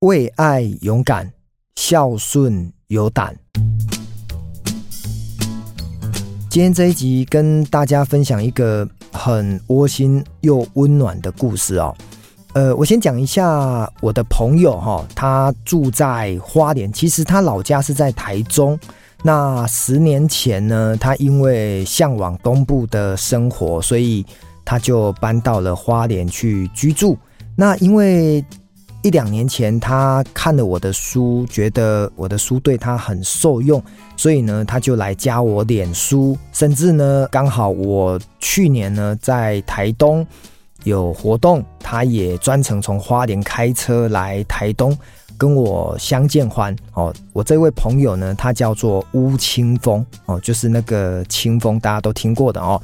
为爱勇敢，孝顺有胆。今天这一集跟大家分享一个很窝心又温暖的故事哦。呃，我先讲一下我的朋友哈，他住在花莲，其实他老家是在台中。那十年前呢，他因为向往东部的生活，所以他就搬到了花莲去居住。那因为一两年前他看了我的书，觉得我的书对他很受用，所以呢，他就来加我脸书，甚至呢，刚好我去年呢在台东。有活动，他也专程从花莲开车来台东跟我相见欢哦。我这位朋友呢，他叫做乌清风哦，就是那个清风，大家都听过的哦。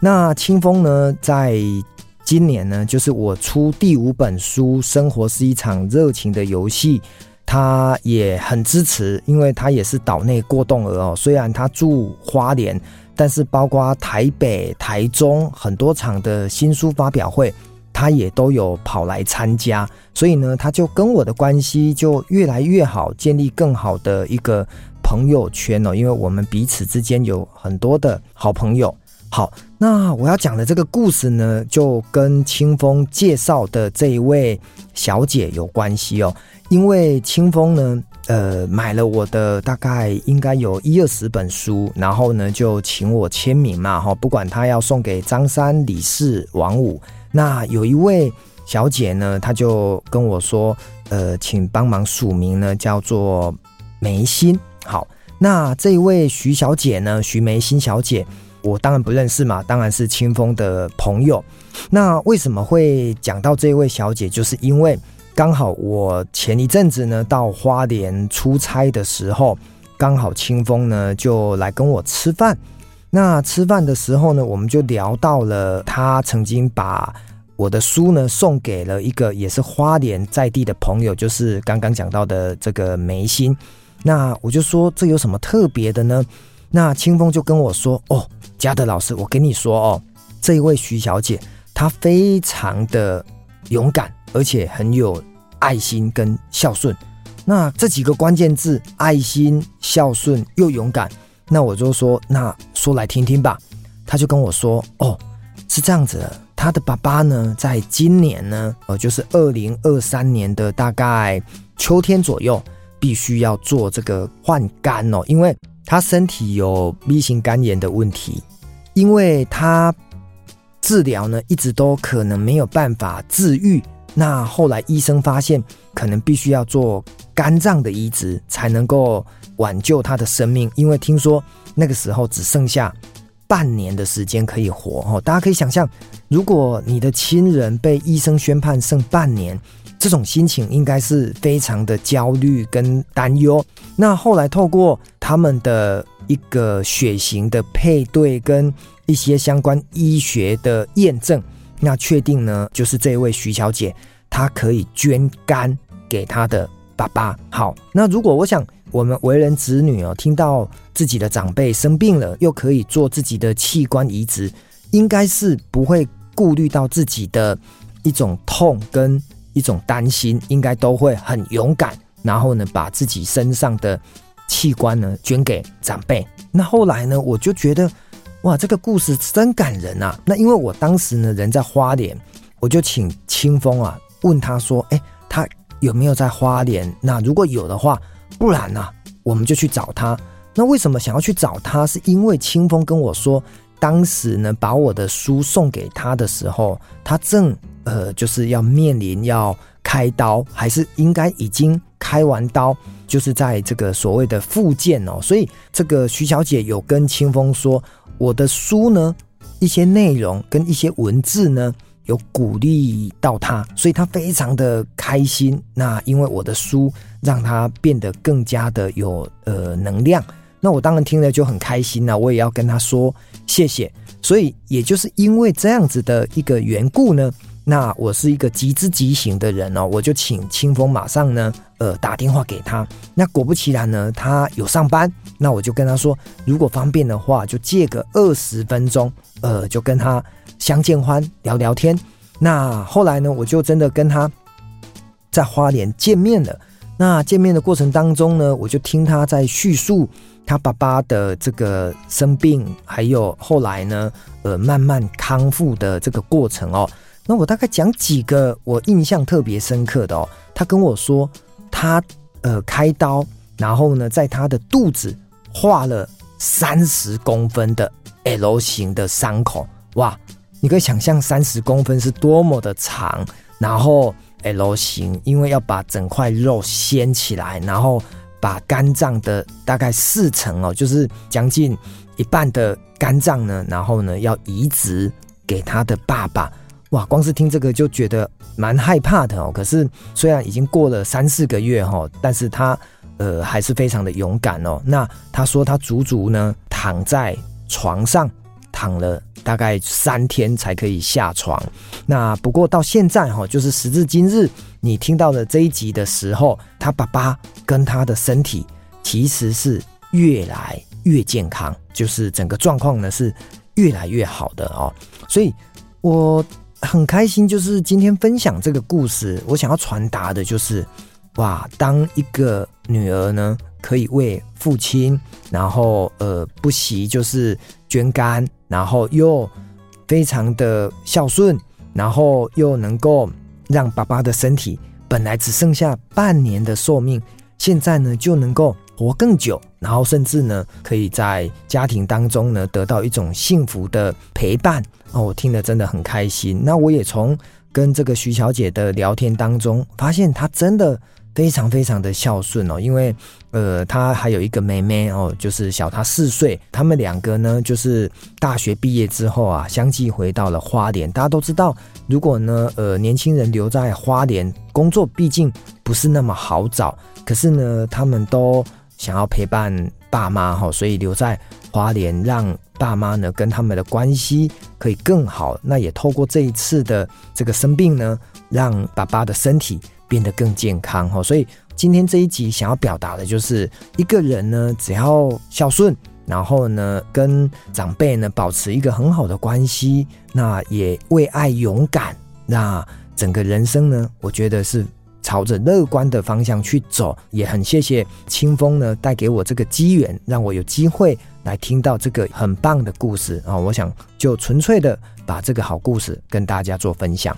那清风呢，在今年呢，就是我出第五本书《生活是一场热情的游戏》，他也很支持，因为他也是岛内过动儿哦。虽然他住花莲。但是，包括台北、台中很多场的新书发表会，他也都有跑来参加，所以呢，他就跟我的关系就越来越好，建立更好的一个朋友圈哦。因为我们彼此之间有很多的好朋友。好，那我要讲的这个故事呢，就跟清风介绍的这一位小姐有关系哦。因为清风呢。呃，买了我的大概应该有一二十本书，然后呢就请我签名嘛，哈，不管他要送给张三、李四、王五，那有一位小姐呢，她就跟我说，呃，请帮忙署名呢，叫做梅心。好，那这一位徐小姐呢，徐梅心小姐，我当然不认识嘛，当然是清风的朋友。那为什么会讲到这位小姐，就是因为。刚好我前一阵子呢到花莲出差的时候，刚好清风呢就来跟我吃饭。那吃饭的时候呢，我们就聊到了他曾经把我的书呢送给了一个也是花莲在地的朋友，就是刚刚讲到的这个梅心。那我就说，这有什么特别的呢？那清风就跟我说：“哦，嘉德老师，我跟你说哦，这一位徐小姐她非常的勇敢。”而且很有爱心跟孝顺，那这几个关键字：爱心、孝顺又勇敢。那我就说，那说来听听吧。他就跟我说：“哦，是这样子的，他的爸爸呢，在今年呢，呃，就是二零二三年的大概秋天左右，必须要做这个换肝哦，因为他身体有 B 型肝炎的问题，因为他治疗呢一直都可能没有办法治愈。”那后来医生发现，可能必须要做肝脏的移植才能够挽救他的生命，因为听说那个时候只剩下半年的时间可以活哦。大家可以想象，如果你的亲人被医生宣判剩半年，这种心情应该是非常的焦虑跟担忧。那后来透过他们的一个血型的配对跟一些相关医学的验证。那确定呢，就是这位徐小姐，她可以捐肝给她的爸爸。好，那如果我想，我们为人子女哦，听到自己的长辈生病了，又可以做自己的器官移植，应该是不会顾虑到自己的一种痛跟一种担心，应该都会很勇敢，然后呢，把自己身上的器官呢捐给长辈。那后来呢，我就觉得。哇，这个故事真感人啊！那因为我当时呢人在花莲，我就请清风啊问他说：“哎，他有没有在花莲？那如果有的话，不然呢、我们就去找他。那为什么想要去找他？是因为清风跟我说，当时呢把我的书送给他的时候，他正呃就是要面临要开刀，还是应该已经开完刀，就是在这个所谓的附件哦。所以这个徐小姐有跟清风说。我的书呢，一些内容跟一些文字呢，有鼓励到她，所以她非常的开心。那因为我的书让她变得更加的有呃能量，那我当然听了就很开心了。我也要跟她说谢谢。所以也就是因为这样子的一个缘故呢。那我是一个急之急行的人哦，我就请清风马上呢，呃，打电话给他。那果不其然呢，他有上班，那我就跟他说，如果方便的话，就借个二十分钟，呃，就跟他相见欢聊聊天。那后来呢，我就真的跟他在花莲见面了。那见面的过程当中呢，我就听他在叙述他爸爸的这个生病，还有后来呢，呃，慢慢康复的这个过程哦。那我大概讲几个我印象特别深刻的哦。他跟我说，他呃开刀，然后呢，在他的肚子画了三十公分的 L 型的伤口。哇，你可以想象三十公分是多么的长，然后 L 型，因为要把整块肉掀起来，然后把肝脏的大概四成哦，就是将近一半的肝脏呢，然后呢要移植给他的爸爸。哇，光是听这个就觉得蛮害怕的哦。可是虽然已经过了三四个月哈，但是他呃还是非常的勇敢哦。那他说他足足呢躺在床上。躺了大概三天才可以下床。那不过到现在哈，就是时至今日，你听到了这一集的时候，他爸爸跟他的身体其实是越来越健康，就是整个状况呢是越来越好的哦。所以我很开心，就是今天分享这个故事，我想要传达的就是，哇，当一个女儿呢可以为父亲，然后呃不惜就是捐肝。然后又非常的孝顺，然后又能够让爸爸的身体本来只剩下半年的寿命，现在呢就能够活更久，然后甚至呢可以在家庭当中呢得到一种幸福的陪伴哦，我听了真的很开心。那我也从跟这个徐小姐的聊天当中发现，她真的。非常非常的孝顺哦，因为呃，她还有一个妹妹哦，就是小她四岁。他们两个呢，就是大学毕业之后啊，相继回到了花莲。大家都知道，如果呢，呃，年轻人留在花莲工作，毕竟不是那么好找。可是呢，他们都想要陪伴爸妈哈，所以留在花莲，让爸妈呢跟他们的关系可以更好。那也透过这一次的这个生病呢，让爸爸的身体。变得更健康哈，所以今天这一集想要表达的就是一个人呢，只要孝顺，然后呢跟长辈呢保持一个很好的关系，那也为爱勇敢，那整个人生呢，我觉得是朝着乐观的方向去走。也很谢谢清风呢带给我这个机缘，让我有机会来听到这个很棒的故事啊！我想就纯粹的把这个好故事跟大家做分享。